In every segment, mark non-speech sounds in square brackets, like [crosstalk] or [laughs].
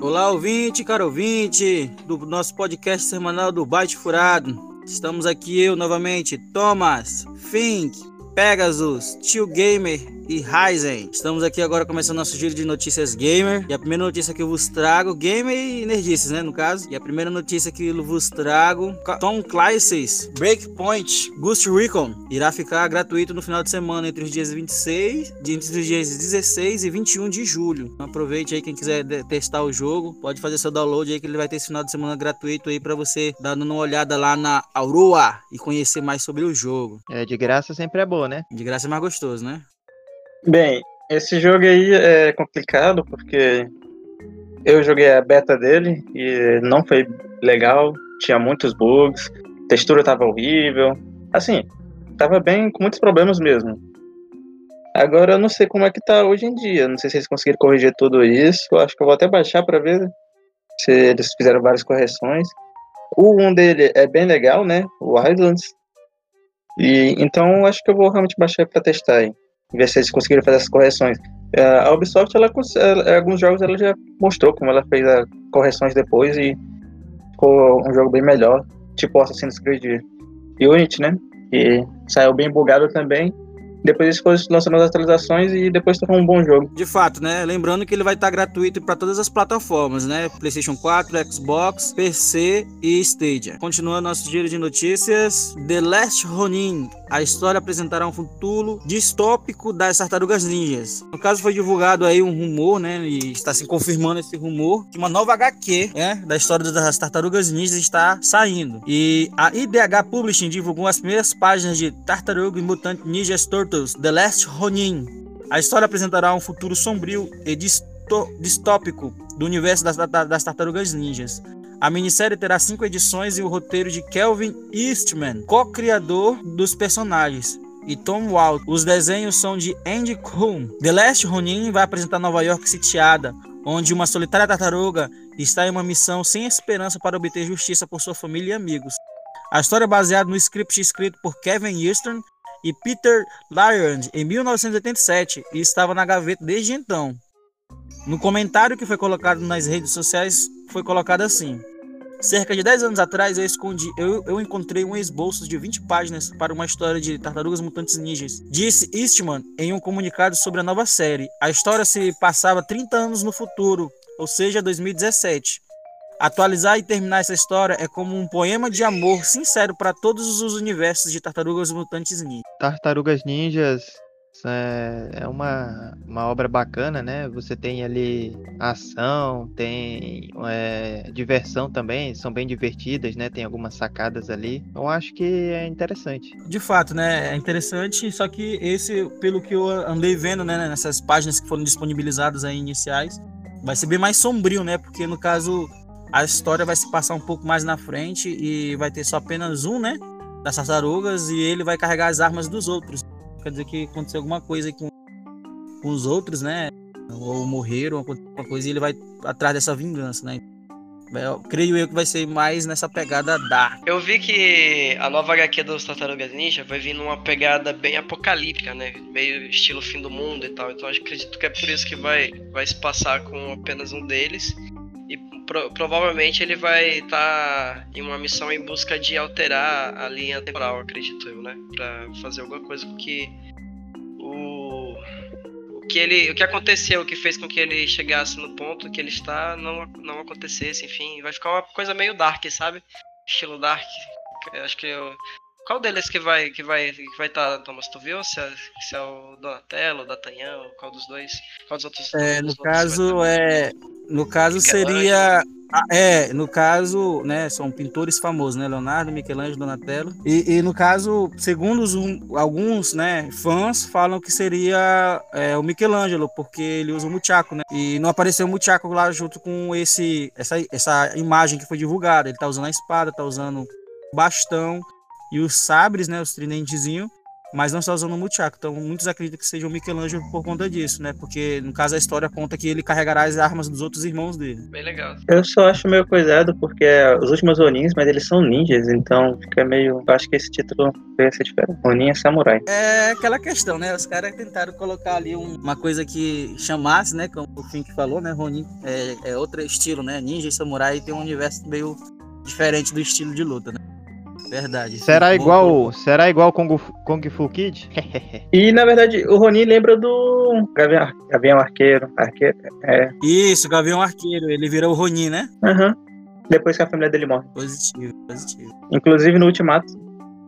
Olá, ouvinte, caro ouvinte do nosso podcast semanal do Byte Furado. Estamos aqui eu novamente, Thomas, Fink, Pegasus, Tio Gamer e Ryzen. Estamos aqui agora começando nosso giro de notícias gamer. E a primeira notícia que eu vos trago, gamer e nerdices, né, no caso. E a primeira notícia que eu vos trago, Tom Clancy's Breakpoint Ghost Recon irá ficar gratuito no final de semana entre os dias 26, entre os dias 16 e 21 de julho. Então, aproveite aí quem quiser testar o jogo, pode fazer seu download aí que ele vai ter esse final de semana gratuito aí para você dar uma olhada lá na Aurora e conhecer mais sobre o jogo. É, de graça sempre é boa, né? De graça é mais gostoso, né? Bem, esse jogo aí é complicado porque eu joguei a beta dele e não foi legal, tinha muitos bugs, textura tava horrível, assim, tava bem com muitos problemas mesmo. Agora eu não sei como é que tá hoje em dia, não sei se eles conseguiram corrigir tudo isso, eu acho que eu vou até baixar para ver se eles fizeram várias correções. O 1 dele é bem legal, né? O Islands. E então acho que eu vou realmente baixar para testar aí ver se eles conseguiram fazer essas correções. É, a Ubisoft, ela, alguns jogos ela já mostrou como ela fez as correções depois e ficou um jogo bem melhor, tipo Assassin's Creed Unity, né? Que saiu bem bugado também depois eles foram lançando as atualizações e depois tornou um bom jogo. De fato, né? Lembrando que ele vai estar gratuito para todas as plataformas, né? PlayStation 4, Xbox, PC e Stadia. Continuando nosso giro de notícias, The Last Ronin. A história apresentará um futuro distópico das tartarugas ninjas. No caso, foi divulgado aí um rumor, né? E está se confirmando esse rumor que uma nova HQ, né? Da história das tartarugas ninjas está saindo. E a IDH Publishing divulgou as primeiras páginas de Tartaruga Mutant Ninja Turtles The Last Ronin. A história apresentará um futuro sombrio e distópico do universo das, das Tartarugas Ninjas. A minissérie terá cinco edições e o roteiro de Kelvin Eastman, co-criador dos personagens, e Tom Walt. Os desenhos são de Andy Kuhn. The Last Ronin vai apresentar Nova York sitiada, onde uma solitária tartaruga está em uma missão sem esperança para obter justiça por sua família e amigos. A história é baseada no script escrito por Kevin Eastman e Peter Lyand em 1987 e estava na gaveta desde então. No comentário que foi colocado nas redes sociais foi colocado assim: Cerca de 10 anos atrás eu escondi, eu, eu encontrei um esboço de 20 páginas para uma história de tartarugas mutantes ninjas. Disse Eastman em um comunicado sobre a nova série. A história se passava 30 anos no futuro, ou seja, 2017. Atualizar e terminar essa história é como um poema de amor sincero para todos os universos de Tartarugas Mutantes Ninja. Tartarugas Ninjas é, é uma, uma obra bacana, né? Você tem ali ação, tem é, diversão também, são bem divertidas, né? Tem algumas sacadas ali. Eu acho que é interessante. De fato, né? É interessante, só que esse, pelo que eu andei vendo, né? Nessas páginas que foram disponibilizadas aí iniciais, vai ser bem mais sombrio, né? Porque no caso a história vai se passar um pouco mais na frente e vai ter só apenas um, né? Das tartarugas e ele vai carregar as armas dos outros. Quer dizer que aconteceu alguma coisa com, com os outros, né? Ou morreram, alguma coisa, e ele vai atrás dessa vingança, né? Eu, creio eu que vai ser mais nessa pegada da. Eu vi que a nova HQ dos Tartarugas Ninja vai vir numa pegada bem apocalíptica, né? Meio estilo fim do mundo e tal. Então acredito que é por isso que vai, vai se passar com apenas um deles pro, provavelmente ele vai estar tá em uma missão em busca de alterar a linha temporal, acredito eu, né? Pra fazer alguma coisa com que o, o que ele, o que aconteceu, o que fez com que ele chegasse no ponto que ele está, não, não acontecesse, enfim, vai ficar uma coisa meio dark, sabe? Estilo dark. Acho que eu, qual deles que vai que vai que vai estar, tá, Thomas? Tu viu se é, se é o Donatello, o D'Artagnan, qual dos dois? Qual dos outros? É, no caso é no caso seria é, no caso, né, são pintores famosos, né, Leonardo, Michelangelo, Donatello. E, e no caso, segundo os, alguns, né, fãs falam que seria é, o Michelangelo, porque ele usa o muchaco, né? E não apareceu o muchaco lá junto com esse essa, essa imagem que foi divulgada. Ele tá usando a espada, tá usando bastão e os sabres, né, os tridentezinhos, mas não está usando o Muchaco. Então muitos acreditam que seja o Michelangelo por conta disso, né? Porque no caso a história conta que ele carregará as armas dos outros irmãos dele. Bem legal. Eu só acho meio coisado porque é os últimos Onins, mas eles são ninjas, então fica meio. Eu acho que esse título vai ser diferente. Onin é samurai. É aquela questão, né? Os caras tentaram colocar ali um- uma coisa que chamasse, né? Como o Fink falou, né? Ronin é, é outro estilo, né? Ninja e samurai tem um universo meio diferente do estilo de luta, né? Verdade. Será bom igual, será igual Kung, Fu- Kung Fu Kid? [laughs] E na verdade, o Ronin lembra do Gavião, Ar- Gavião Arqueiro. Arqueiro. É. Isso, Gavião Arqueiro, ele virou o Ronin, né? Aham. Depois que a família dele morre. Positivo, positivo. Inclusive no Ultimato.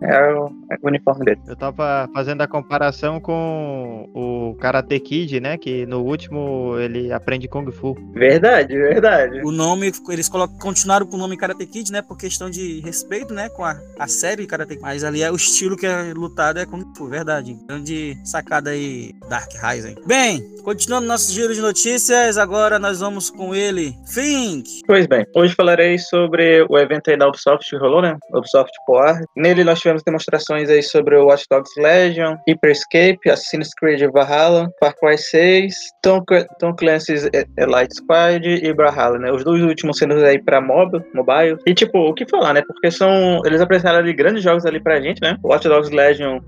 É o, é o uniforme dele. Eu tava fazendo a comparação com o Karate Kid, né? Que no último ele aprende Kung Fu. Verdade, verdade. O nome, eles colocam, continuaram com o nome Karate Kid, né? Por questão de respeito, né? Com a, a série Karate Kid. Mas ali é o estilo que é lutado, é Kung Fu, verdade. Grande sacada aí, Dark Rising. Bem, continuando nosso giro de notícias, agora nós vamos com ele, Fink. Pois bem, hoje falarei sobre o evento aí da Ubisoft que rolou, né? Ubisoft Poar. Nele nós tivemos demonstrações aí sobre o Watch Dogs Legion, Hyperscape, Assassin's Creed Valhalla, Far Cry 6, Tom, Tom Clancy's Elite Squad e Brawlhalla, né? Os dois últimos sendo aí pra mobile, mobile. E tipo, o que falar, né? Porque são eles apresentaram ali grandes jogos ali pra gente, né? O Watch Dogs Legion,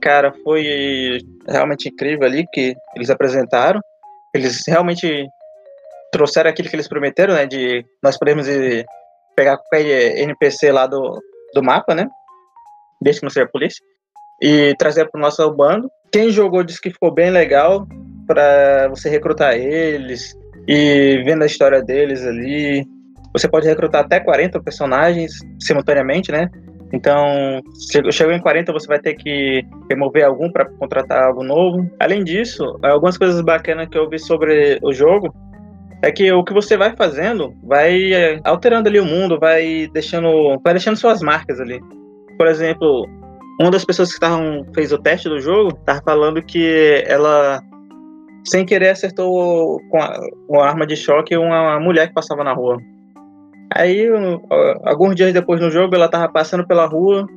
cara, foi realmente incrível ali que eles apresentaram. Eles realmente trouxeram aquilo que eles prometeram, né? De nós podemos ir pegar qualquer NPC lá do, do mapa, né? Desde que não seja polícia. E trazer para o nosso bando. Quem jogou disse que ficou bem legal para você recrutar eles e vendo a história deles ali. Você pode recrutar até 40 personagens simultaneamente, né? Então, chegou, chegou em 40, você vai ter que remover algum para contratar algo novo. Além disso, algumas coisas bacanas que eu vi sobre o jogo é que o que você vai fazendo vai é, alterando ali o mundo, vai deixando, vai deixando suas marcas ali. Por exemplo, uma das pessoas que estavam fez o teste do jogo estava falando que ela sem querer acertou com a, com a arma de choque uma mulher que passava na rua. Aí, alguns dias depois no jogo, ela tava passando pela rua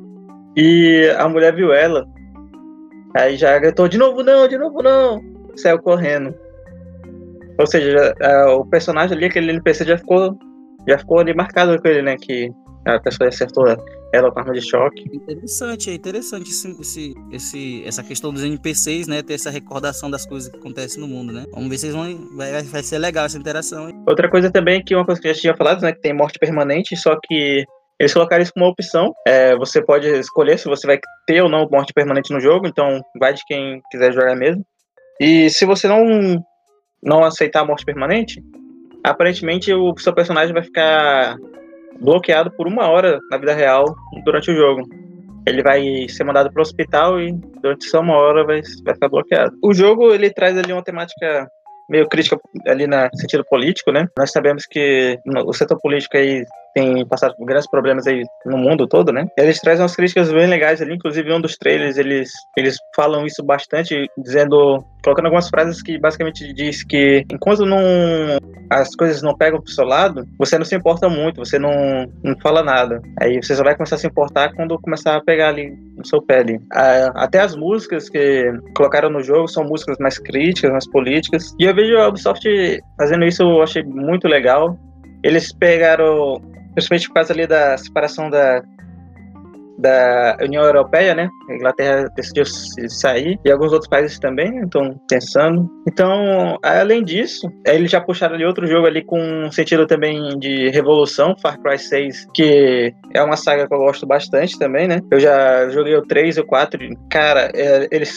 e a mulher viu ela. Aí já gritou: de novo não, de novo não. Saiu correndo. Ou seja, já, o personagem ali, aquele NPC já ficou, já ficou ali marcado com ele, né? Que a pessoa acertou ela com arma de choque. Interessante, é interessante esse, esse, esse, essa questão dos NPCs, né? Ter essa recordação das coisas que acontecem no mundo, né? Vamos ver se vão. Vai, vai ser legal essa interação. Hein? Outra coisa também que uma coisa que eu já tinha falado, né? Que tem morte permanente, só que eles colocaram isso como uma opção. É, você pode escolher se você vai ter ou não morte permanente no jogo, então vai de quem quiser jogar mesmo. E se você não, não aceitar a morte permanente, aparentemente o seu personagem vai ficar bloqueado por uma hora na vida real durante o jogo. Ele vai ser mandado para o hospital e durante só uma hora vai, vai ficar bloqueado. O jogo ele traz ali uma temática meio crítica ali no sentido político, né? Nós sabemos que o setor político aí tem passado por grandes problemas aí no mundo todo, né? Eles trazem umas críticas bem legais ali, inclusive um dos trailers eles eles falam isso bastante, dizendo, colocando algumas frases que basicamente diz que enquanto não as coisas não pegam pro seu lado, você não se importa muito, você não, não fala nada. Aí você só vai começar a se importar quando começar a pegar ali no seu pé ali. Até as músicas que colocaram no jogo são músicas mais críticas, mais políticas. E eu vejo a Ubisoft fazendo isso, eu achei muito legal. Eles pegaram, principalmente por causa ali da separação da, da União Europeia, né? A Inglaterra decidiu sair e alguns outros países também estão pensando. Então, além disso, eles já puxaram ali outro jogo ali com um sentido também de revolução, Far Cry 6, que é uma saga que eu gosto bastante também, né? Eu já joguei o 3 e o 4, e, cara, é, eles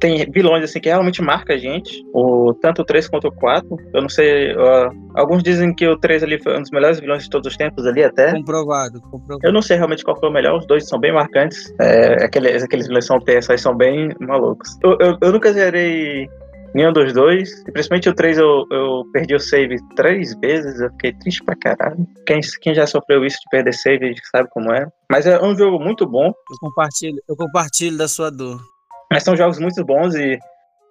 têm vilões assim que realmente marcam a gente, o, tanto o 3 quanto o 4. Eu não sei, ó, alguns dizem que o 3 ali foi um dos melhores vilões de todos os tempos ali até. Comprovado, comprovado. Eu não sei realmente qual foi o melhor, os dois são bem marcantes. É, aqueles, aqueles vilões são TSI são bem malucos. Eu, eu, eu nunca zerei nenhum dos dois. E principalmente o 3 eu, eu perdi o save três vezes. Eu fiquei triste pra caralho. Quem, quem já sofreu isso de perder save sabe como é. Mas é um jogo muito bom. Eu compartilho, eu compartilho da sua dor. Mas são jogos muito bons e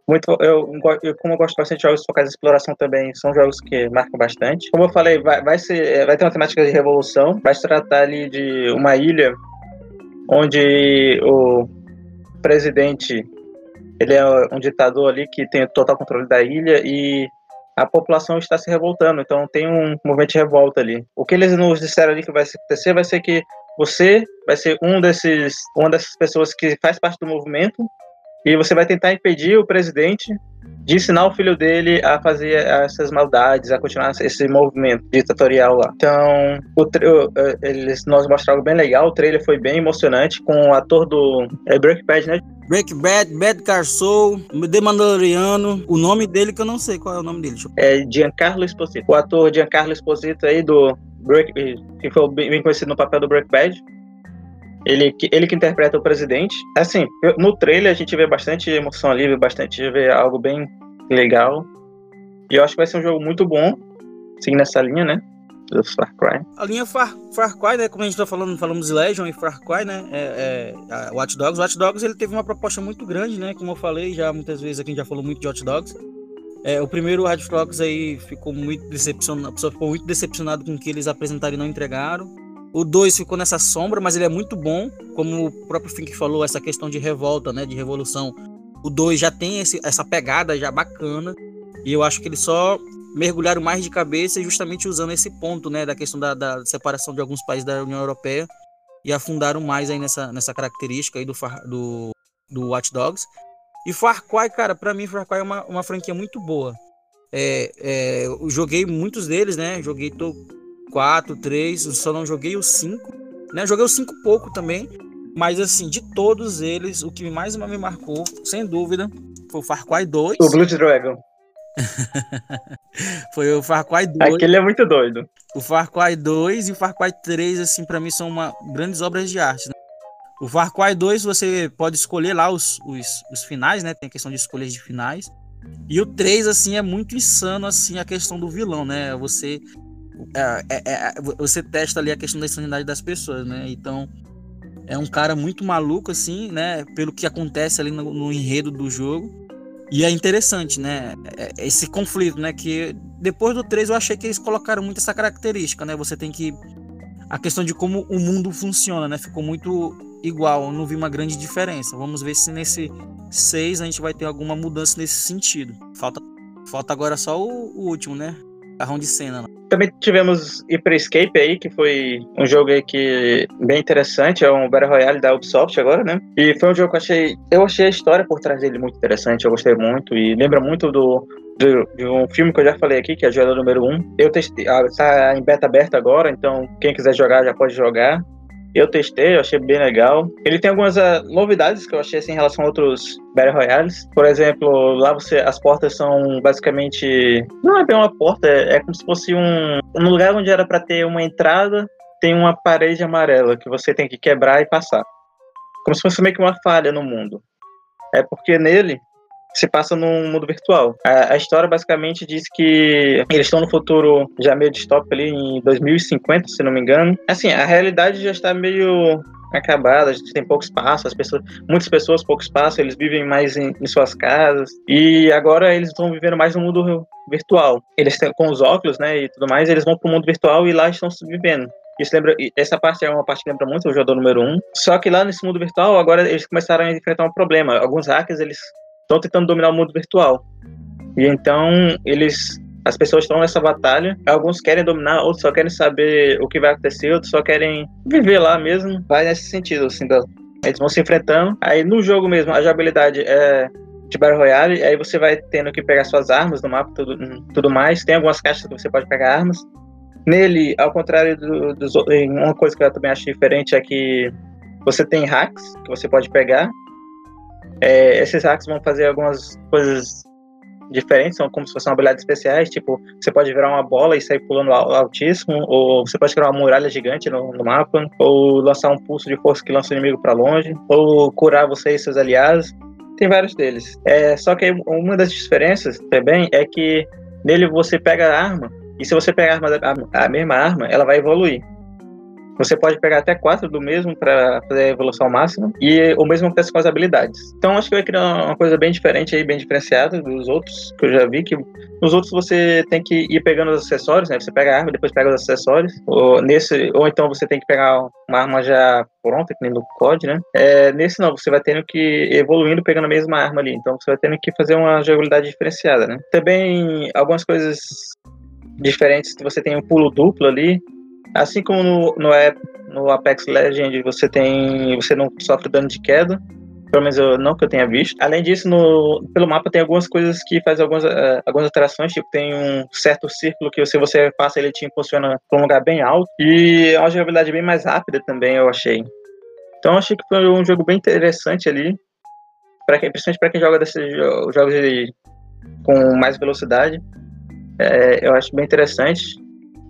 muito, eu, eu, como eu gosto bastante de jogos focados em exploração também, são jogos que marcam bastante. Como eu falei, vai, vai, ser, vai ter uma temática de revolução, vai se tratar ali de uma ilha onde o, presidente, ele é um ditador ali que tem total controle da ilha e a população está se revoltando, então tem um movimento de revolta ali. O que eles nos disseram ali que vai acontecer vai ser que você vai ser um desses, uma dessas pessoas que faz parte do movimento e você vai tentar impedir o presidente de ensinar o filho dele a fazer essas maldades, a continuar esse movimento ditatorial lá. Então, o, eles nós mostraram algo bem legal, o trailer foi bem emocionante, com o ator do é, Breaking Bad, né? Breaking Bad, Bad Car Soul, The Mandaloriano, o nome dele que eu não sei qual é o nome dele. É Giancarlo Esposito. O ator Giancarlo Esposito aí do Break, que foi bem conhecido no papel do Breaking Bad, ele, ele que interpreta o presidente. Assim, no trailer a gente vê bastante emoção ali, bastante vê algo bem legal. E eu acho que vai ser um jogo muito bom, seguindo essa linha, né? Do Far Cry. A linha Far, Far Cry, né? Como a gente tá falando, falamos Legion e Far Cry, né? É, é, Watch Dogs. Watch Dogs ele teve uma proposta muito grande, né? Como eu falei já muitas vezes aqui, a gente já falou muito de Watch Dogs. É, o primeiro Watch Dogs aí ficou muito decepcionado, a pessoa ficou muito decepcionado com o que eles apresentaram e não entregaram. O 2 ficou nessa sombra, mas ele é muito bom, como o próprio Fink falou, essa questão de revolta, né, de revolução. O 2 já tem esse, essa pegada já bacana, e eu acho que eles só mergulharam mais de cabeça justamente usando esse ponto, né, da questão da, da separação de alguns países da União Europeia e afundaram mais aí nessa, nessa característica aí do, do, do Watch Dogs. E Far Cry, cara, para mim Far Cry é uma, uma franquia muito boa. É, é, eu joguei muitos deles, né? Joguei tô 4, 3, só não joguei o 5. Né? Joguei o 5 pouco também. Mas assim, de todos eles, o que mais me marcou, sem dúvida, foi o Far Cry 2. O Blood Dragon. [laughs] foi o Far Cry 2. Aquele é muito doido. O Far Cry 2 e o Far Cry 3, assim, para mim são uma, grandes obras de arte. Né? O Far Cry 2 você pode escolher lá os, os, os finais, né? Tem a questão de escolhas de finais. E o 3, assim, é muito insano, assim, a questão do vilão, né? Você é, é, é, você testa ali a questão da insanidade das pessoas, né? Então, é um cara muito maluco, assim, né? Pelo que acontece ali no, no enredo do jogo. E é interessante, né? É, é esse conflito, né? Que depois do 3 eu achei que eles colocaram muito essa característica, né? Você tem que. A questão de como o mundo funciona, né? Ficou muito igual, eu não vi uma grande diferença. Vamos ver se nesse 6 a gente vai ter alguma mudança nesse sentido. Falta, falta agora só o, o último, né? Carrão de cena. Também tivemos Hyper Escape aí, que foi um jogo aí que bem interessante, é um Battle Royale da Ubisoft agora, né? E foi um jogo que eu achei, eu achei a história por trás dele muito interessante, eu gostei muito e lembra muito do, de um filme que eu já falei aqui, que é a Joelha número 1. Eu testei, ah, tá em beta aberta agora, então quem quiser jogar já pode jogar. Eu testei, eu achei bem legal. Ele tem algumas uh, novidades que eu achei assim, em relação a outros Battle Royales. Por exemplo, lá você as portas são basicamente. Não é bem uma porta, é, é como se fosse um. Um lugar onde era para ter uma entrada, tem uma parede amarela que você tem que quebrar e passar. Como se fosse meio que uma falha no mundo. É porque nele se passa num mundo virtual. A, a, história basicamente diz que eles estão no futuro já meio distópico ali em 2050, se não me engano. Assim, a realidade já está meio acabada, a gente tem pouco espaço, as pessoas, muitas pessoas pouco espaço, eles vivem mais em, em suas casas e agora eles estão vivendo mais no mundo virtual. Eles têm com os óculos, né, e tudo mais, eles vão para o mundo virtual e lá estão vivendo. Isso lembra, essa parte é uma parte que lembra muito o jogador número 1. Um. Só que lá nesse mundo virtual, agora eles começaram a enfrentar um problema. Alguns hackers, eles estão tentando dominar o mundo virtual. E então eles as pessoas estão nessa batalha. Alguns querem dominar, outros só querem saber o que vai acontecer, outros só querem viver lá mesmo. Vai nesse sentido, assim, da... eles vão se enfrentando. Aí no jogo mesmo, a jogabilidade é de Battle Royale, aí você vai tendo que pegar suas armas no mapa tudo, tudo mais. Tem algumas caixas que você pode pegar armas. Nele, ao contrário do, uma coisa que eu também acho diferente é que você tem hacks que você pode pegar é, esses hacks vão fazer algumas coisas diferentes, são como se fossem habilidades especiais, tipo, você pode virar uma bola e sair pulando altíssimo, ou você pode criar uma muralha gigante no, no mapa, ou lançar um pulso de força que lança o inimigo para longe, ou curar você e seus aliados. Tem vários deles. É, só que uma das diferenças também é que nele você pega a arma, e se você pegar a, arma, a, a mesma arma, ela vai evoluir. Você pode pegar até quatro do mesmo para fazer a evolução máxima e o mesmo acontece com as habilidades. Então acho que vai criar uma coisa bem diferente aí, bem diferenciada dos outros que eu já vi que nos outros você tem que ir pegando os acessórios, né? Você pega a arma, depois pega os acessórios. Ou nesse ou então você tem que pegar uma arma já pronta, que nem no COD, né? É, nesse não, você vai tendo que evoluindo pegando a mesma arma ali. Então você vai tendo que fazer uma jogabilidade diferenciada, né? Também algumas coisas diferentes, você tem um pulo duplo ali, assim como no, no, no Apex Legends você tem, você não sofre dano de queda, pelo menos eu, não que eu tenha visto. Além disso, no, pelo mapa tem algumas coisas que fazem algumas, uh, algumas alterações, tipo, tem um certo círculo que se você passa, ele te impulsiona para um lugar bem alto. E é uma jogabilidade bem mais rápida também, eu achei. Então, achei que foi um jogo bem interessante ali, pra quem, principalmente para quem joga desses jogos de, com mais velocidade. É, eu acho bem interessante.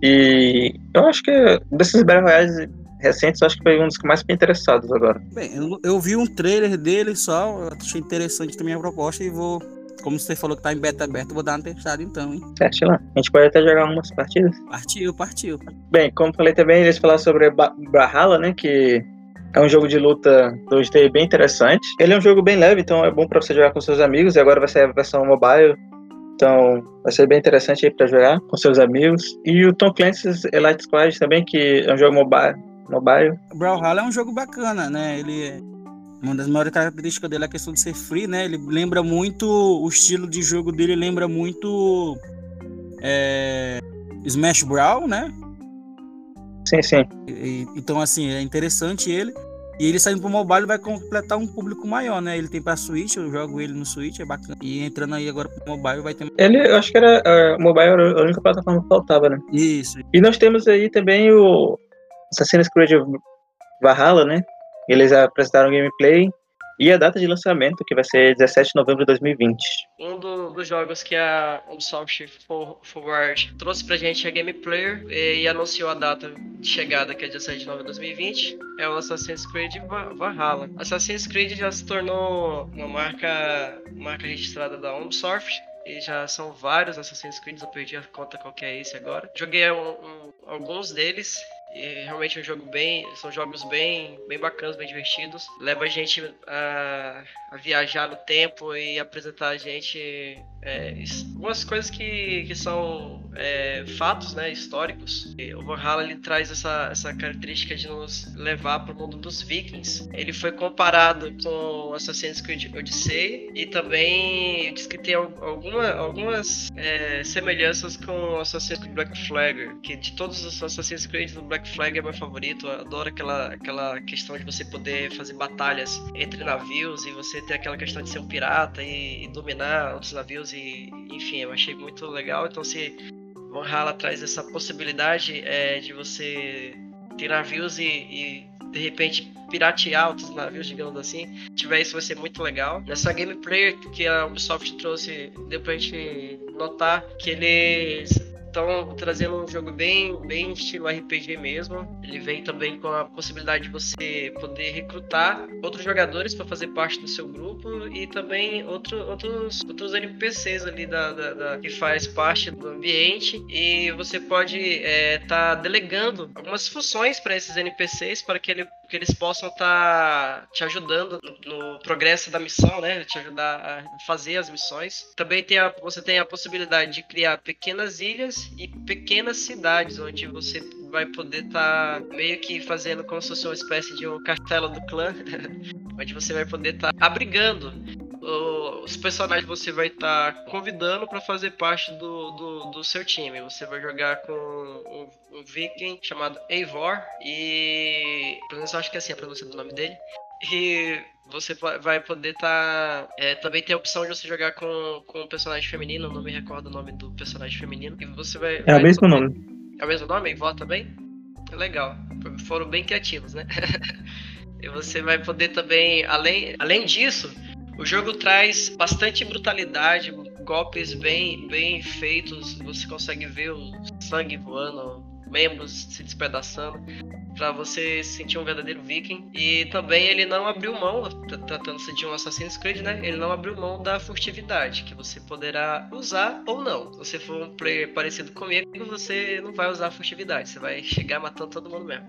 E eu acho que desses Battle Royales recentes, eu acho que foi um dos que mais fiquei interessados agora. Bem, eu, eu, vi um trailer dele só, achei interessante também a proposta e vou. Como você falou que tá em beta aberto, vou dar uma testada então, hein? Teste lá. A gente pode até jogar umas partidas. Partiu, partiu. Bem, como falei também, eles falaram sobre Brawlhalla, né? Que é um jogo de luta 2D bem interessante. Ele é um jogo bem leve, então é bom para você jogar com seus amigos. E agora vai ser a versão mobile. Então vai ser bem interessante aí para jogar com seus amigos. E o Tom Clancy's Elite Squad também, que é um jogo mobile. mobile. Brawlhalla é um jogo bacana, né? Ele é... Uma das maiores características dele é a questão de ser free, né? Ele lembra muito. O estilo de jogo dele lembra muito. É, Smash Brawl, né? Sim, sim. E, então, assim, é interessante ele. E ele saindo pro mobile vai completar um público maior, né? Ele tem pra Switch, eu jogo ele no Switch, é bacana. E entrando aí agora pro mobile vai ter. Ele, eu acho que era. Uh, mobile era a única plataforma que faltava, né? Isso. E nós temos aí também o Assassin's Creed Valhalla, né? Eles apresentaram gameplay e a data de lançamento, que vai ser 17 de novembro de 2020. Um do, dos jogos que a Ubisoft Forward trouxe pra gente é Game Player e, e, anunciou a data de chegada, que é 17 de novembro de 2020, é o Assassin's Creed Valhalla. Assassin's Creed já se tornou uma marca, marca registrada da Ubisoft e já são vários Assassin's Creed, eu perdi a conta qual que é esse agora. Joguei um, um, alguns deles e realmente é um jogo bem. São jogos bem, bem bacanas, bem divertidos. Leva a gente a, a viajar no tempo e apresentar a gente é, algumas coisas que, que são é, fatos né, históricos. O Valhalla ele traz essa, essa característica de nos levar para o mundo dos vikings. Ele foi comparado com Assassin's Creed Odyssey e também diz que tem alguma, algumas é, semelhanças com Assassin's Creed Black Flag, que de todos os Assassin's Creed Black Black Flag é meu favorito. Eu adoro aquela, aquela questão de você poder fazer batalhas entre navios e você ter aquela questão de ser um pirata e, e dominar outros navios e enfim, eu achei muito legal. Então se Valhalla traz essa possibilidade é, de você ter navios e, e de repente piratear outros navios, digamos assim. Se tiver isso vai ser muito legal. Nessa gameplay que a Ubisoft trouxe, deu pra gente notar que eles estão trazendo um jogo bem, bem estilo RPG mesmo. Ele vem também com a possibilidade de você poder recrutar outros jogadores para fazer parte do seu grupo e também outro, outros, outros NPCs ali da, da, da que faz parte do ambiente. E você pode estar é, tá delegando algumas funções para esses NPCs para que ele que eles possam estar tá te ajudando no, no, progresso da missão, né? Te ajudar a fazer as missões. Também tem a, você tem a possibilidade de criar pequenas ilhas e pequenas cidades onde você vai poder estar tá meio que fazendo como se fosse uma espécie de um castelo do clã, [laughs] onde você vai poder estar tá abrigando os personagens você vai estar tá convidando para fazer parte do, do, do, seu time. Você vai jogar com um, um viking chamado Eivor e pelo menos eu acho que é assim a pronúncia do nome dele. E você vai poder estar. Tá, é, também tem a opção de você jogar com, com um personagem feminino, não me recordo o nome do personagem feminino. E você vai. É vai o mesmo poder... nome. É o mesmo nome? Eivor também? Legal. Foram bem criativos, né? [laughs] e você vai poder também, além, além disso, o jogo traz bastante brutalidade, golpes bem, bem feitos, você consegue ver o sangue voando, membros se despedaçando, para você sentir um verdadeiro viking. E também ele não abriu mão, tratando-se de um Assassin's Creed, né? Ele não abriu mão da furtividade, que você poderá usar ou não. Se você for um player parecido comigo, você não vai usar a furtividade, você vai chegar matando todo mundo mesmo.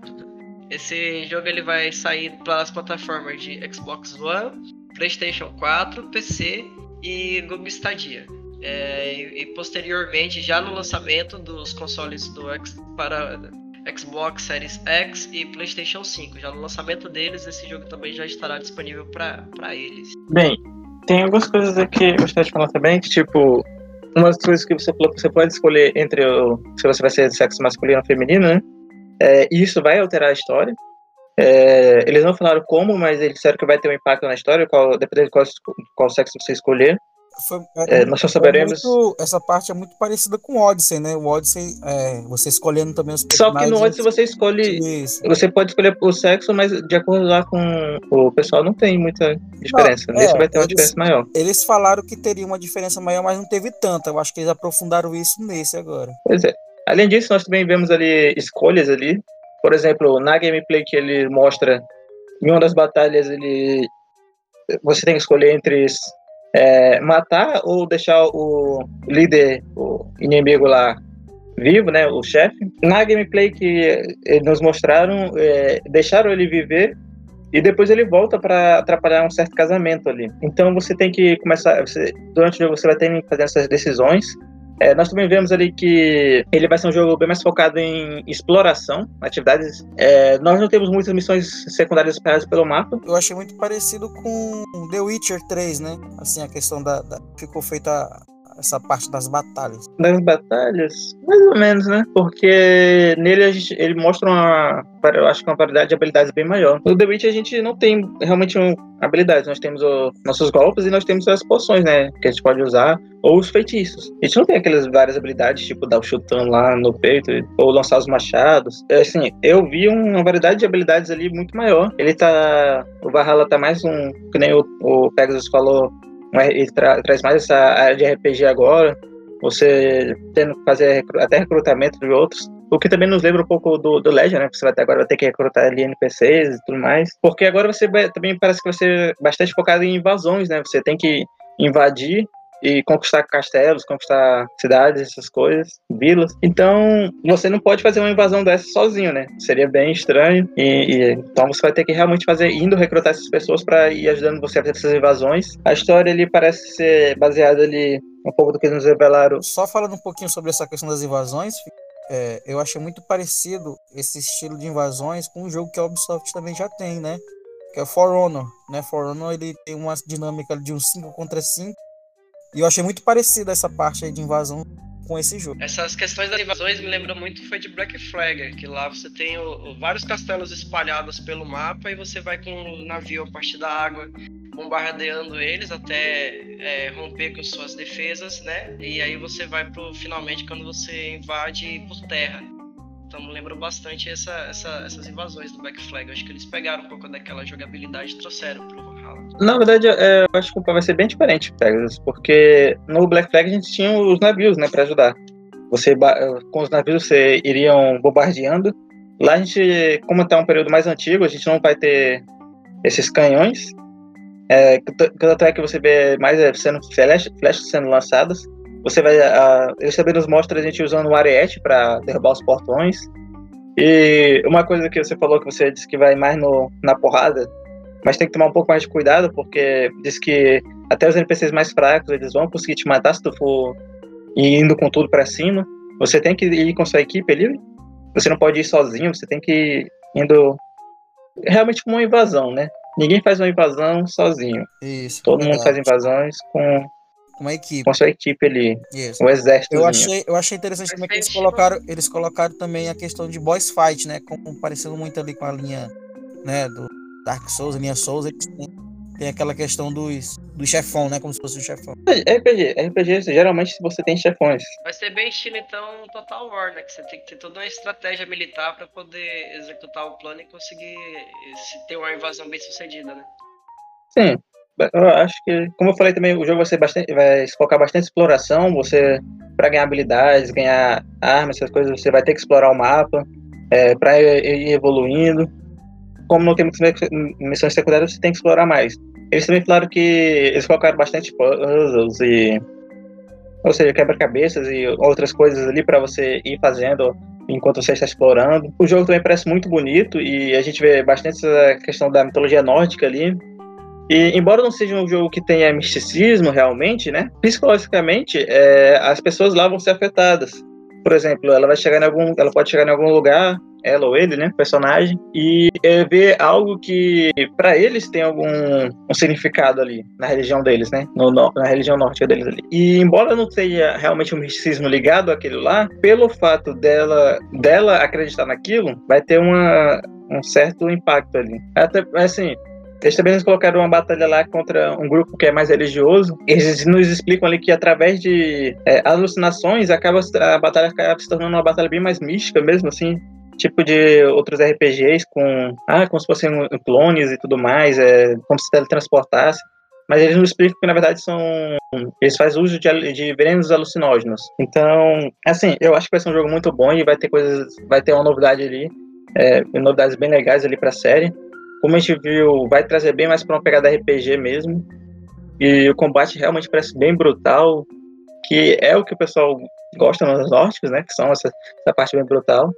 Esse jogo ele vai sair para as plataformas de Xbox One, PlayStation 4, PC e Google Stadia. É, e, e, posteriormente, já no lançamento dos consoles do X para Xbox Series X e PlayStation 5, já no lançamento deles, esse jogo também já estará disponível para eles. Bem, tem algumas coisas aqui que eu gostaria de falar também, que tipo, uma das coisas que você falou que você pode escolher entre o, se você vai ser de sexo masculino ou feminino, né? É, isso vai alterar a história. É, eles não falaram como, mas eles disseram que vai ter um impacto na história, qual, dependendo de qual, qual sexo você escolher. Foi, é, é, nós só saberemos. Muito, essa parte é muito parecida com o Odyssey, né? O Odyssey, é, você escolhendo também os personagens. Só que no Odyssey você escolhe. Isso. Você pode escolher o sexo, mas de acordo lá com o pessoal não tem muita diferença. Não, Nesse é, vai ter uma eles, diferença maior. Eles falaram que teria uma diferença maior, mas não teve tanta. Eu acho que eles aprofundaram isso nesse agora. Pois é. Além disso, nós também vemos ali escolhas ali. Por exemplo, na gameplay que ele mostra, em uma das batalhas, ele você tem que escolher entre é, matar ou deixar o líder, o inimigo lá vivo, né, o chefe. Na gameplay que nos mostraram, é, deixaram ele viver e depois ele volta para atrapalhar um certo casamento ali. Então você tem que começar, você, durante o jogo você vai ter que fazer essas decisões é, nós também vemos ali que ele vai ser um jogo bem mais focado em exploração, atividades. É, nós não temos muitas missões secundárias espalhadas pelo mapa. Eu achei muito parecido com The Witcher 3, né? Assim, a questão da. da ficou feita essa parte das batalhas. Das batalhas? Mais ou menos, né? Porque nele a gente, ele mostra uma, eu acho que uma variedade de habilidades bem maior. No The Witch a gente não tem realmente um, habilidades, nós temos o, nossos golpes e nós temos as poções, né? Que a gente pode usar, ou os feitiços. A gente não tem aquelas várias habilidades, tipo dar o chutão lá no peito, ou lançar os machados. É, assim, eu vi uma variedade de habilidades ali muito maior. Ele tá. O Valhalla tá mais um. Que nem o, o Pegasus falou, ele tra traz mais essa área de RPG agora, você tendo que fazer até recrutamento de outros. O que também nos lembra um pouco do, do Legend, né? Você vai ter, agora vai ter que recrutar ali NPCs e tudo mais. Porque agora você também parece que vai ser bastante focado em invasões, né? Você tem que invadir e conquistar castelos, conquistar cidades, essas coisas, vilas. Então, você não pode fazer uma invasão dessa sozinho, né? Seria bem estranho. E, e então você vai ter que realmente fazer, indo recrutar essas pessoas para ir ajudando você a fazer essas invasões. A história ali parece ser baseada ali um pouco do que nos revelaram. Só falando um pouquinho sobre essa questão das invasões, é, eu achei muito parecido esse estilo de invasões com um jogo que a Ubisoft também já tem, né? Que é For Honor, né? For Honor ele tem uma dinâmica de um 5 contra 5 e eu achei muito parecida essa parte aí de invasão com esse jogo. Essas questões das invasões me lembram muito foi de Black Flag, que lá você tem o, o, vários castelos espalhados pelo mapa e você vai com um navio a partir da água bombardeando eles até é, romper com suas defesas, né? E aí você vai pro finalmente quando você invade por terra. Então me lembro bastante essa, essa, essas invasões do Black Flag. Eu acho que eles pegaram um pouco daquela jogabilidade e trouxeram pro na verdade, é, eu acho que o vai ser bem diferente, Pegasus, porque no Black Flag a gente tinha os navios, né, para ajudar. Você, com os navios, você iriam bombardeando. Lá a gente, como está um período mais antigo, a gente não vai ter esses canhões. É, tanto é que você vê mais é, sendo flechas, flechas sendo lançadas. Você vai, a, eles também nos mostram a gente usando o ariete para derrubar os portões. E uma coisa que você falou que você disse que vai mais no, na porrada, mas tem que tomar um pouco mais de cuidado, porque diz que até os NPCs mais fracos, eles vão conseguir te matar se tu for indo com tudo para cima. Você tem que ir com sua equipe ali. Você não pode ir sozinho, você tem que ir indo realmente como uma invasão, né? Ninguém faz uma invasão sozinho. Isso. Todo mundo faz invasões com uma equipe. Com sua equipe ali. Isso. O exército. Eu achei, eu achei interessante também que eles colocaram, eles colocaram também a questão de boss fight, né? Como parecendo muito ali com a linha, né, do Dark Souls, linha Souls, eles têm, tem aquela questão dos, do chefão, né? Como se fosse um chefão. RPG, RPG, geralmente você tem chefões. Vai ser bem estilo, então, Total War, né? Que você tem que ter toda uma estratégia militar para poder executar o plano e conseguir ter uma invasão bem sucedida, né? Sim. Eu acho que, como eu falei também, o jogo vai ser bastante, vai focar bastante exploração. Você, para ganhar habilidades, ganhar armas, essas coisas, você vai ter que explorar o mapa é, para ir evoluindo como não tem muitas missões secundárias, você tem que explorar mais. Eles também falaram que eles colocaram bastante puzzles e. Ou seja, quebra-cabeças e outras coisas ali para você ir fazendo enquanto você está explorando. O jogo também parece muito bonito e a gente vê bastante essa questão da mitologia nórdica ali. E embora não seja um jogo que tenha misticismo realmente, né? Psicologicamente, é, as pessoas lá vão ser afetadas. Por exemplo, ela vai chegar em algum, ela pode chegar em algum lugar, ela ou ele, né, personagem, e é, ver algo que para eles tem algum um significado ali na religião deles, né, no, na religião nórdica deles ali. E embora não tenha realmente um misticismo ligado àquilo lá, pelo fato dela dela acreditar naquilo, vai ter uma um certo impacto ali. Até assim, eles também nos colocaram uma batalha lá contra um grupo que é mais religioso. Eles nos explicam ali que através de é, alucinações acaba a batalha acaba se tornando uma batalha bem mais mística mesmo, assim. Tipo de outros RPGs com ah, como se fossem clones e tudo mais, é, como se teletransportasse. Mas eles nos explicam que na verdade são eles fazem uso de, de venenos alucinógenos. Então, assim, eu acho que vai ser um jogo muito bom e vai ter coisas, vai ter uma novidade ali, é, novidades bem legais ali para a série como a gente viu, vai trazer bem mais para uma pegada RPG mesmo. E o combate realmente parece bem brutal, que é o que o pessoal gosta nos nórdicos, né? Que são essa, essa parte bem brutal.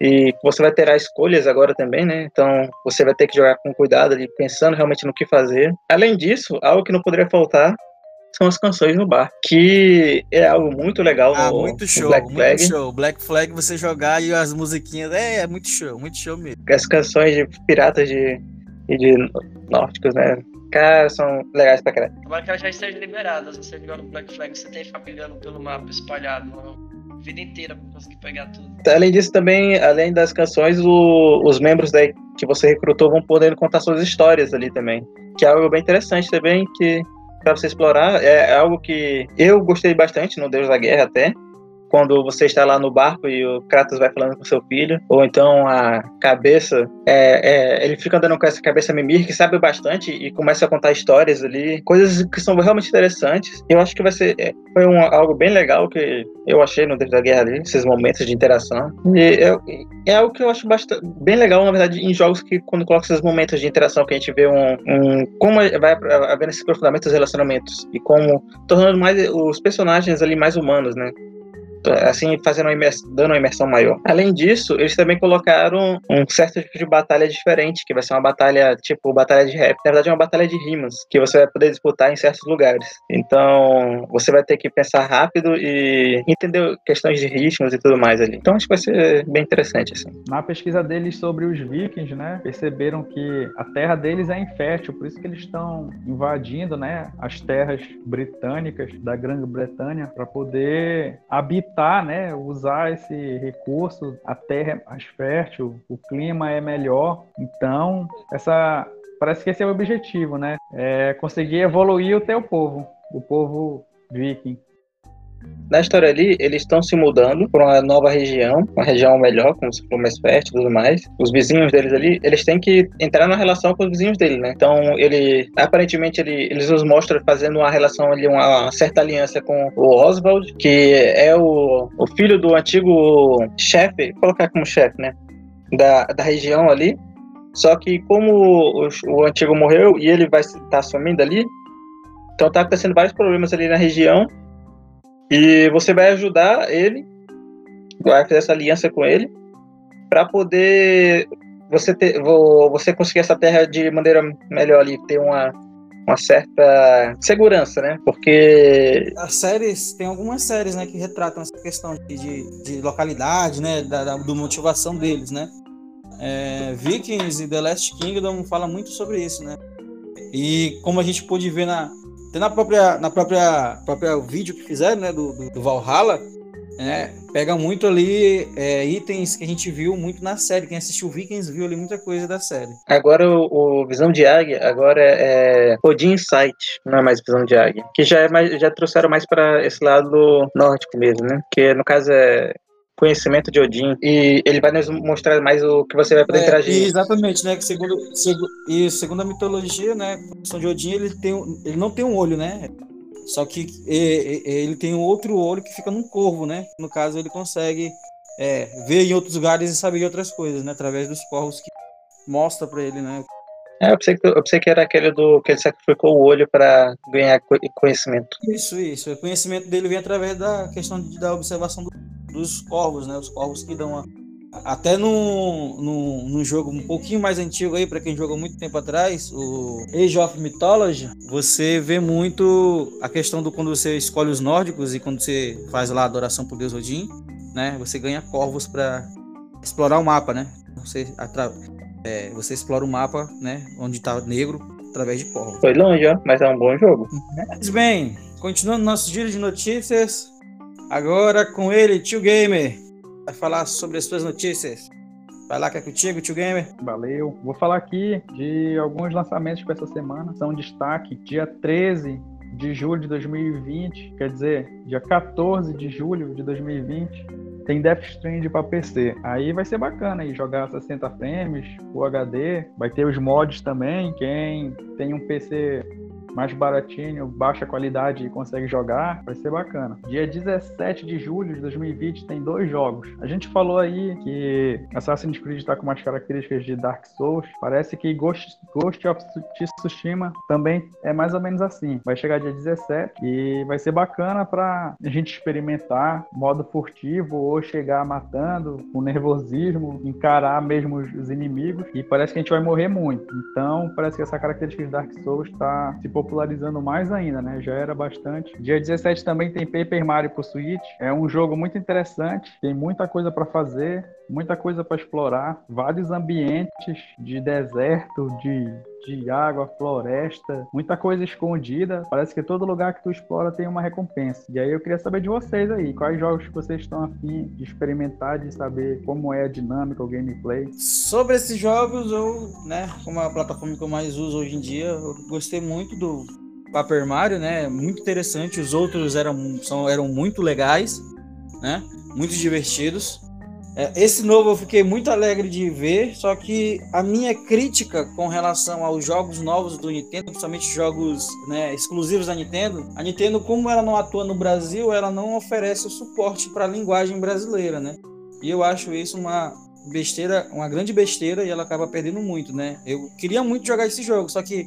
E você vai ter as escolhas agora também, né? Então você vai ter que jogar com cuidado ali, pensando realmente no que fazer. Além disso, algo que não poderia faltar são as canções no bar, que é algo muito legal ah, no, muito show, Black Flag. Muito show. Black Flag você jogar e as musiquinhas, é, é muito show, muito show mesmo. As canções de piratas de, e de nórdicos, né? Cara, são legais pra caralho. Agora que elas já estejam liberadas, você jogando Black Flag, você tem que ficar brigando pelo mapa espalhado, vida inteira pra conseguir pegar tudo. Além disso, também, além das canções, o, os membros daí que você recrutou vão poder contar suas histórias ali também. Que é algo bem interessante também, que para você explorar. É algo que eu gostei bastante no Deus da Guerra até. Quando você está lá no barco e o Kratos vai falando com seu filho, ou então a cabeça, é, é, ele fica andando com essa cabeça mimir que sabe bastante e começa a contar histórias ali, coisas que são realmente interessantes. Eu acho que vai ser é, foi um, algo bem legal que eu achei no Deus da Guerra ali, esses momentos de interação. E é, é algo que eu acho bastante, bem legal, na verdade, em jogos que quando coloca esses momentos de interação que a gente vê um, um como vai havendo esse aprofundamento dos relacionamentos e como tornando mais os personagens ali mais humanos, né? Assim, fazendo uma imersão, dando uma imersão maior. Além disso, eles também colocaram um certo tipo de batalha diferente, que vai ser uma batalha, tipo, batalha de rap. Na verdade, é uma batalha de rimas, que você vai poder disputar em certos lugares. Então, você vai ter que pensar rápido e entender questões de ritmos e tudo mais ali. Então, acho que vai ser bem interessante, assim. Na pesquisa deles sobre os vikings, né, perceberam que a terra deles é infértil, por isso que eles estão invadindo, né, as terras britânicas da Grã-Bretanha para poder habitar evitar, né, usar esse recurso, a terra é mais fértil, o clima é melhor. Então, essa parece que esse é o objetivo, né? É conseguir evoluir o teu povo, o povo viking. Na história ali, eles estão se mudando para uma nova região, uma região melhor, como se for mais fértil e tudo mais. Os vizinhos deles ali, eles têm que entrar na relação com os vizinhos dele, né? Então, ele, aparentemente, ele, eles nos mostram fazendo uma relação ali, uma certa aliança com o Oswald, que é o, o filho do antigo chefe, colocar como chefe, né? Da, da região ali. Só que como o, o antigo morreu e ele vai estar tá ali, então tá acontecendo vários problemas ali na região e você vai ajudar ele, vai fazer essa aliança com ele, para poder você ter, você conseguir essa terra de maneira melhor ali, ter uma, uma certa segurança, né? Porque as séries tem algumas séries, né, que retratam essa questão de, de, de localidade, né, da, da do motivação deles, né? É, Vikings e The Last Kingdom fala muito sobre isso, né? E como a gente pôde ver na, até na própria, na própria, própria vídeo que fizeram, né, do, do, do Valhalla, né, pega muito ali é, itens que a gente viu muito na série. Quem assistiu Vikings viu ali muita coisa da série. Agora o, o Visão de Águia, agora é Odin Sight, não é mais Visão de Águia. Que já, é mais, já trouxeram mais para esse lado nórdico mesmo, né? Que no caso é conhecimento de Odin e ele vai nos mostrar mais o que você vai poder é, interagir. Exatamente, né? Que segundo, segundo, e segundo a mitologia, né? A questão de Odin, ele, tem, ele não tem um olho, né? Só que ele tem um outro olho que fica num corvo, né? No caso, ele consegue é, ver em outros lugares e saber de outras coisas, né? Através dos corvos que mostra para ele, né? É, eu pensei, que, eu pensei que era aquele do que ele sacrificou o olho para ganhar conhecimento. Isso, isso. O conhecimento dele vem através da questão de, da observação do, os corvos, né? Os corvos que dão a, até no, no, jogo um pouquinho mais antigo aí, para quem jogou muito tempo atrás, o Age of Mythology, você vê muito a questão do quando você escolhe os nórdicos e quando você faz lá a adoração por Deus Odin, né? Você ganha corvos para explorar o mapa, né? Você, atra... é, você explora o mapa, né? Onde tá negro, através de corvos. Foi longe, ó, mas é um bom jogo. Mas bem, continuando nosso giro de notícias, agora com ele, Tio Gamer vai falar sobre as suas notícias. Vai lá que é contigo, tio Gamer. Valeu. Vou falar aqui de alguns lançamentos para essa semana. São destaque. Dia 13 de julho de 2020, quer dizer, dia 14 de julho de 2020, tem Death Stranding para PC. Aí vai ser bacana aí jogar 60 frames, o HD, vai ter os mods também. Quem tem um PC mais baratinho, baixa qualidade e consegue jogar, vai ser bacana. Dia 17 de julho de 2020 tem dois jogos. A gente falou aí que Assassin's Creed está com umas características de Dark Souls. Parece que Ghost, Ghost of Tsushima também é mais ou menos assim. Vai chegar dia 17 e vai ser bacana para a gente experimentar modo furtivo ou chegar matando com nervosismo, encarar mesmo os inimigos e parece que a gente vai morrer muito. Então, parece que essa característica de Dark Souls está se popularizando mais ainda, né? Já era bastante. Dia 17 também tem Paper Mario pro Switch. É um jogo muito interessante, tem muita coisa para fazer, muita coisa para explorar, vários ambientes de deserto, de de água, floresta, muita coisa escondida. Parece que todo lugar que tu explora tem uma recompensa. E aí eu queria saber de vocês aí, quais jogos que vocês estão afim de experimentar, de saber como é a dinâmica, o gameplay. Sobre esses jogos, eu, né, como é a plataforma que eu mais uso hoje em dia, eu gostei muito do Paper Mario, né? Muito interessante. Os outros eram, são, eram muito legais, né? Muito divertidos. É, esse novo eu fiquei muito alegre de ver, só que a minha crítica com relação aos jogos novos do Nintendo, principalmente jogos né, exclusivos da Nintendo, a Nintendo, como ela não atua no Brasil, ela não oferece o suporte para a linguagem brasileira, né? E eu acho isso uma besteira, uma grande besteira, e ela acaba perdendo muito, né? Eu queria muito jogar esse jogo, só que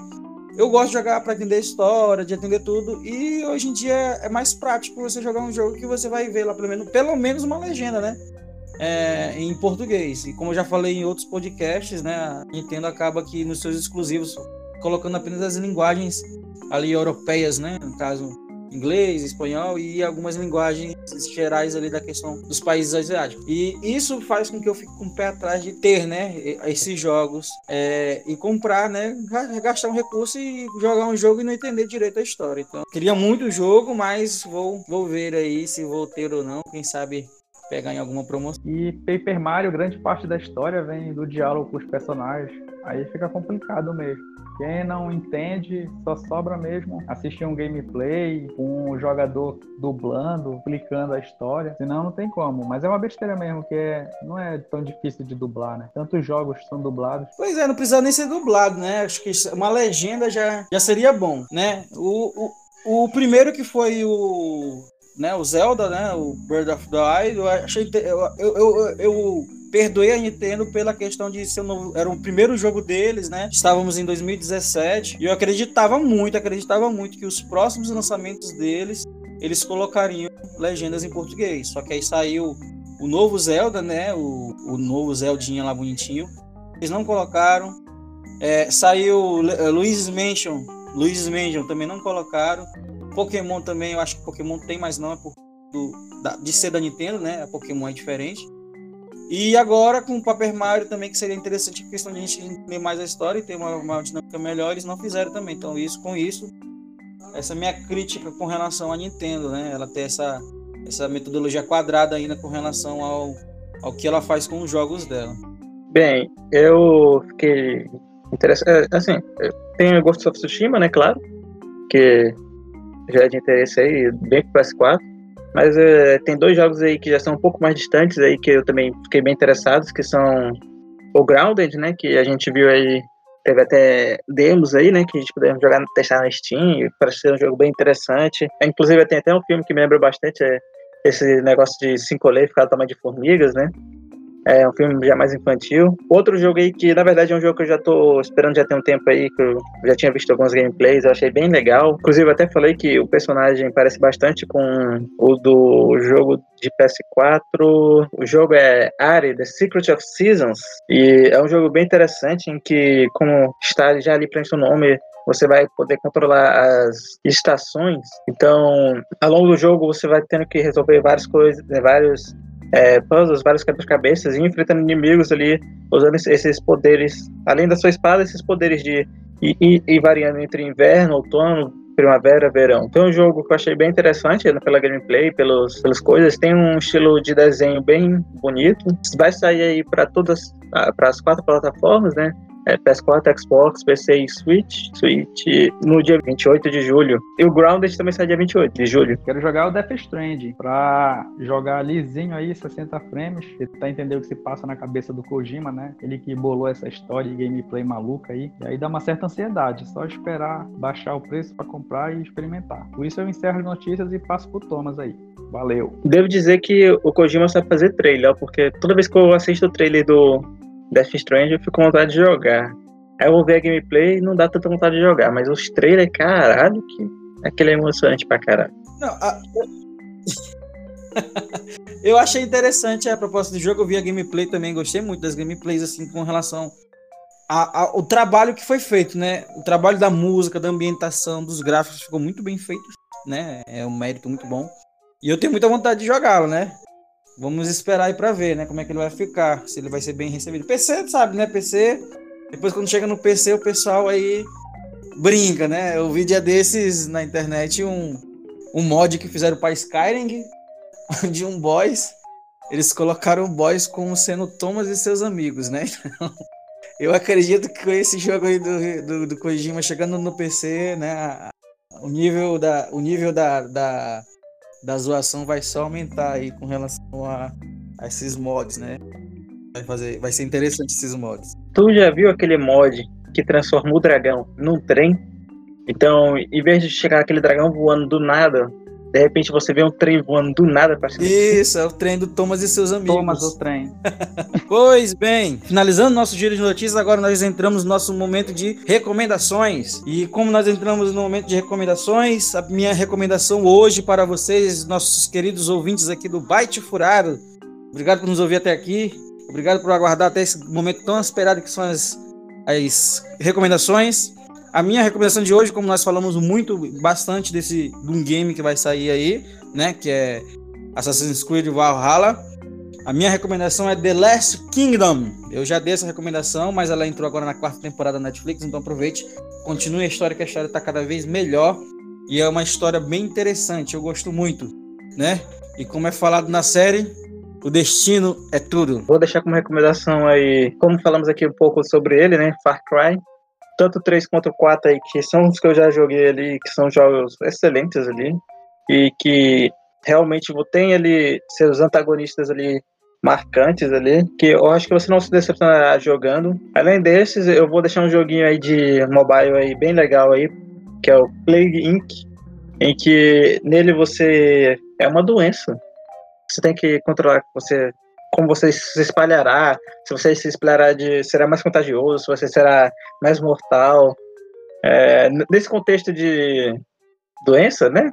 eu gosto de jogar para entender história, de entender tudo, e hoje em dia é mais prático você jogar um jogo que você vai ver lá pelo menos, pelo menos uma legenda, né? É, em português. E como eu já falei em outros podcasts, né, a Nintendo acaba que nos seus exclusivos colocando apenas as linguagens ali europeias, né, no caso inglês, espanhol e algumas linguagens gerais ali da questão dos países asiáticos. E isso faz com que eu fique com o pé atrás de ter, né, esses jogos é, e comprar, né, gastar um recurso e jogar um jogo e não entender direito a história. Então, queria muito o jogo, mas vou, vou ver aí se vou ter ou não. Quem sabe pegar em alguma promoção. E Paper Mario, grande parte da história vem do diálogo com os personagens. Aí fica complicado mesmo. Quem não entende, só sobra mesmo assistir um gameplay com um jogador dublando, explicando a história. Senão não tem como. Mas é uma besteira mesmo, que é, não é tão difícil de dublar, né? Tantos jogos são dublados. Pois é, não precisa nem ser dublado, né? Acho que uma legenda já, já seria bom, né? O, o, o primeiro que foi o né, o Zelda, né, o Bird of the Eye, eu achei eu, eu, eu, perdoei a Nintendo pela questão de ser um, era o primeiro jogo deles, né? Estávamos em 2017 e eu acreditava muito, acreditava muito que os próximos lançamentos deles eles colocariam legendas em português. Só que aí saiu o novo Zelda, né? O, o novo Zeldinha lá bonitinho. Eles não colocaram. É, saiu Luigi's Mansion, Luigi's Mansion também não colocaram. Pokémon também, eu acho que Pokémon tem, mas não é por, do, da, de ser da Nintendo, né? A Pokémon é diferente. E agora com o Paper Mario também, que seria interessante a questão de a gente entender mais a história e ter uma, uma dinâmica melhor, eles não fizeram também. Então, isso com isso, essa minha crítica com relação à Nintendo, né? Ela tem essa, essa metodologia quadrada ainda com relação ao, ao que ela faz com os jogos dela. Bem, eu fiquei interessado. É, assim, tem o Ghost of Tsushima, né? Claro, que já é de interesse aí, bem pro PS4. Mas é, tem dois jogos aí que já são um pouco mais distantes aí, que eu também fiquei bem interessado, que são o Grounded, né? Que a gente viu aí, teve até demos aí, né? Que a gente pudemos jogar, testar no Steam, parece ser um jogo bem interessante. Inclusive tem até um filme que me lembra bastante, é esse negócio de cinco ficar do tamanho de formigas, né? É um filme já mais infantil. Outro jogo aí que, na verdade, é um jogo que eu já tô esperando já tem um tempo aí, que eu já tinha visto alguns gameplays, eu achei bem legal. Inclusive, eu até falei que o personagem parece bastante com o do jogo de PS4. O jogo é Ari, The Secret of Seasons. E é um jogo bem interessante em que, como está já ali preenche o nome, você vai poder controlar as estações. Então, ao longo do jogo, você vai tendo que resolver várias coisas, né, vários é, puzzles, vários quebra-cabeças, e enfrentando inimigos ali, usando esses poderes, além da sua espada, esses poderes de ir, ir variando entre inverno, outono, primavera, verão. É um jogo que eu achei bem interessante né, pela gameplay, pelos, pelas coisas. Tem um estilo de desenho bem bonito. Vai sair aí para todas, para as quatro plataformas, né? É, PS4, Xbox, PC e Switch, Switch no dia 28 de julho. E o Grounded também sai dia 28 de julho. Quero jogar o Death Stranding pra jogar lisinho aí, 60 frames, tentar entender o que se passa na cabeça do Kojima, né? Ele que bolou essa história de gameplay maluca aí. E aí dá uma certa ansiedade, só esperar baixar o preço para comprar e experimentar. Por isso eu encerro as notícias e passo pro Thomas aí. Valeu. Devo dizer que o Kojima sabe fazer trailer, porque toda vez que eu assisto o trailer do Death Stranding eu fico com vontade de jogar. Aí eu vou ver a gameplay e não dá tanta vontade de jogar, mas os trailers, caralho, que aquele é emocionante pra caralho. Não, a... [laughs] eu achei interessante a proposta do jogo, eu vi a gameplay também, gostei muito das gameplays, assim, com relação ao trabalho que foi feito, né? O trabalho da música, da ambientação, dos gráficos ficou muito bem feito, né? É um mérito muito bom. E eu tenho muita vontade de jogá-lo, né? Vamos esperar aí para ver, né? Como é que ele vai ficar, se ele vai ser bem recebido. PC, sabe, né? PC. Depois quando chega no PC, o pessoal aí brinca, né? Eu vi dia desses na internet um, um mod que fizeram para Skyrim [laughs] de um boys. Eles colocaram o boys como sendo Thomas e seus amigos, né? [laughs] eu acredito que com esse jogo aí do, do, do Kojima chegando no PC, né? O nível da, o nível da, da da zoação vai só aumentar aí com relação a, a esses mods, né? Vai, fazer, vai ser interessante esses mods. Tu já viu aquele mod que transforma o dragão num trem? Então, em vez de chegar aquele dragão voando do nada, de repente você vê um trem voando do nada pra cima. Isso, é o trem do Thomas e seus amigos. Thomas, o trem. [laughs] pois bem, finalizando nosso giro de notícias, agora nós entramos no nosso momento de recomendações. E como nós entramos no momento de recomendações, a minha recomendação hoje para vocês, nossos queridos ouvintes aqui do Byte Furado, obrigado por nos ouvir até aqui. Obrigado por aguardar até esse momento tão esperado que são as, as recomendações. A minha recomendação de hoje, como nós falamos muito, bastante desse de um game que vai sair aí, né, que é Assassin's Creed Valhalla. A minha recomendação é The Last Kingdom. Eu já dei essa recomendação, mas ela entrou agora na quarta temporada da Netflix, então aproveite, continue a história, que a história está cada vez melhor e é uma história bem interessante. Eu gosto muito, né? E como é falado na série, o destino é tudo. Vou deixar como recomendação aí, como falamos aqui um pouco sobre ele, né? Far Cry tanto 3 quanto 4 aí, que são os que eu já joguei ali, que são jogos excelentes ali, e que realmente tem ali seus antagonistas ali marcantes ali, que eu acho que você não se decepcionará jogando. Além desses, eu vou deixar um joguinho aí de mobile aí bem legal aí, que é o Plague Inc., em que nele você é uma doença. Você tem que controlar, você como você se espalhará, se você se espalhará de será mais contagioso, se você será mais mortal. É, nesse contexto de doença, né?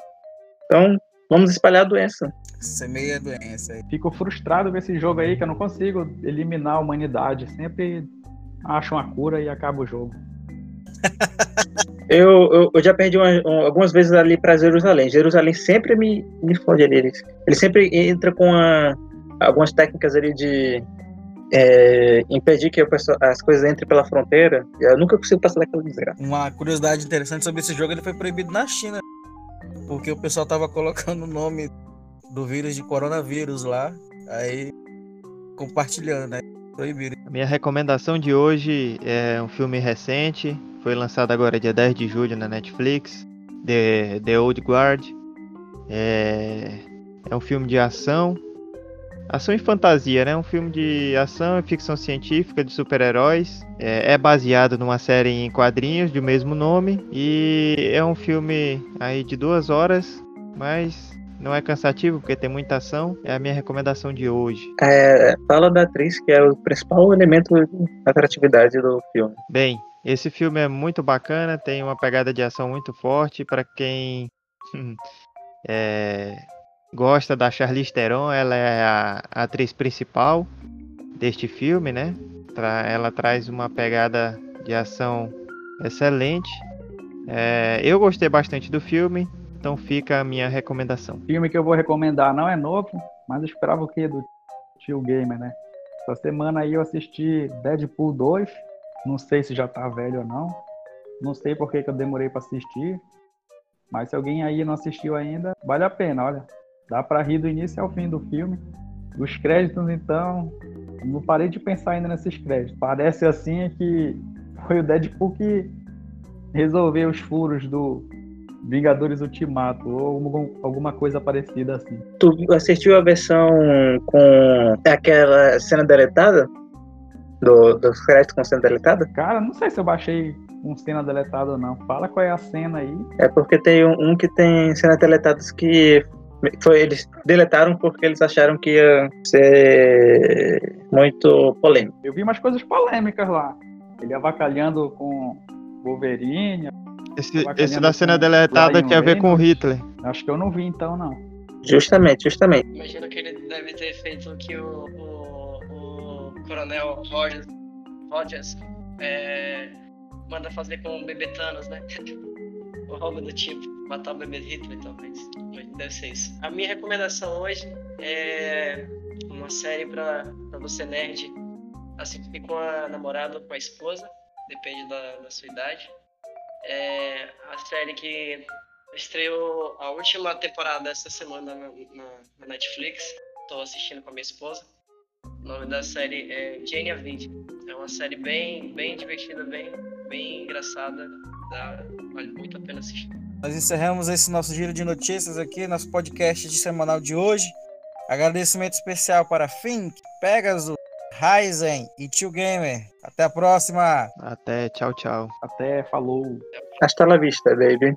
Então, vamos espalhar a doença. Semeia a doença. Fico frustrado com esse jogo aí que eu não consigo eliminar a humanidade. Sempre acho uma cura e acaba o jogo. [laughs] eu, eu, eu, já perdi uma, algumas vezes ali para Jerusalém. Jerusalém sempre me, me fode ali. Ele, ele sempre entra com a algumas técnicas ali de é, impedir que as coisas entrem pela fronteira. Eu nunca consigo passar daquela desgraça. Uma curiosidade interessante sobre esse jogo, ele foi proibido na China. Porque o pessoal tava colocando o nome do vírus de coronavírus lá. Aí compartilhando, né? Proibido. A minha recomendação de hoje é um filme recente. Foi lançado agora dia 10 de julho na Netflix. The, The Old Guard. É, é um filme de ação Ação e fantasia, né? Um filme de ação e ficção científica de super-heróis. É, é, baseado numa série em quadrinhos do mesmo nome. E é um filme aí de duas horas, mas não é cansativo porque tem muita ação. É a minha recomendação de hoje. É, fala da atriz, que é o principal elemento de atratividade do filme. Bem, esse filme é muito bacana, tem uma pegada de ação muito forte. Para quem [laughs] é, gosta da Charlize Theron, ela é a atriz principal deste filme, né? Ela traz uma pegada de ação excelente. É, eu gostei bastante do filme, então fica a minha recomendação. Filme que eu vou recomendar não é novo, mas eu esperava o que do tio Gamer, né? Essa semana aí eu assisti Deadpool 2, não sei se já tá velho ou não, não sei por que, que eu demorei para assistir, mas se alguém aí não assistiu ainda, vale a pena, olha. Dá para rir do início ao fim do filme. Os créditos, então, não parei de pensar ainda nesses créditos. Parece assim que foi o Deadpool que resolveu os furos do Vingadores Ultimato ou alguma coisa parecida assim. Tu assistiu a versão com aquela cena deletada? Do, dos créditos com cena deletada? Cara, não sei se eu baixei um cena deletada ou não. Fala qual é a cena aí. É porque tem um, um que tem cenas deletadas que foi, eles deletaram porque eles acharam que ia ser muito polêmico. Eu vi umas coisas polêmicas lá. Ele avacalhando com Wolverine. Esse, esse da cena deletada tinha a ver com Hitler. Acho que eu não vi então, não. Justamente, justamente. Imagino que ele deve ter feito o que o, o, o Coronel Rogers, Rogers é, manda fazer com o bebê Thanos, né? [laughs] Ou algo do tipo. Matar o bebê Hitler, talvez. Deve ser isso. A minha recomendação hoje é uma série pra você nerd assistir com a namorada ou com a esposa, depende da, da sua idade. É a série que estreou a última temporada essa semana na, na, na Netflix. Estou assistindo com a minha esposa. O nome da série é Jane a Virgin. É uma série bem, bem divertida, bem, bem engraçada. Dá, vale muito a pena assistir. Nós encerramos esse nosso giro de notícias aqui, nosso podcast de semanal de hoje. Agradecimento especial para Fink, Pegasus, Ryzen e Tio Gamer. Até a próxima. Até, tchau, tchau. Até, falou. Hasta la vista, baby.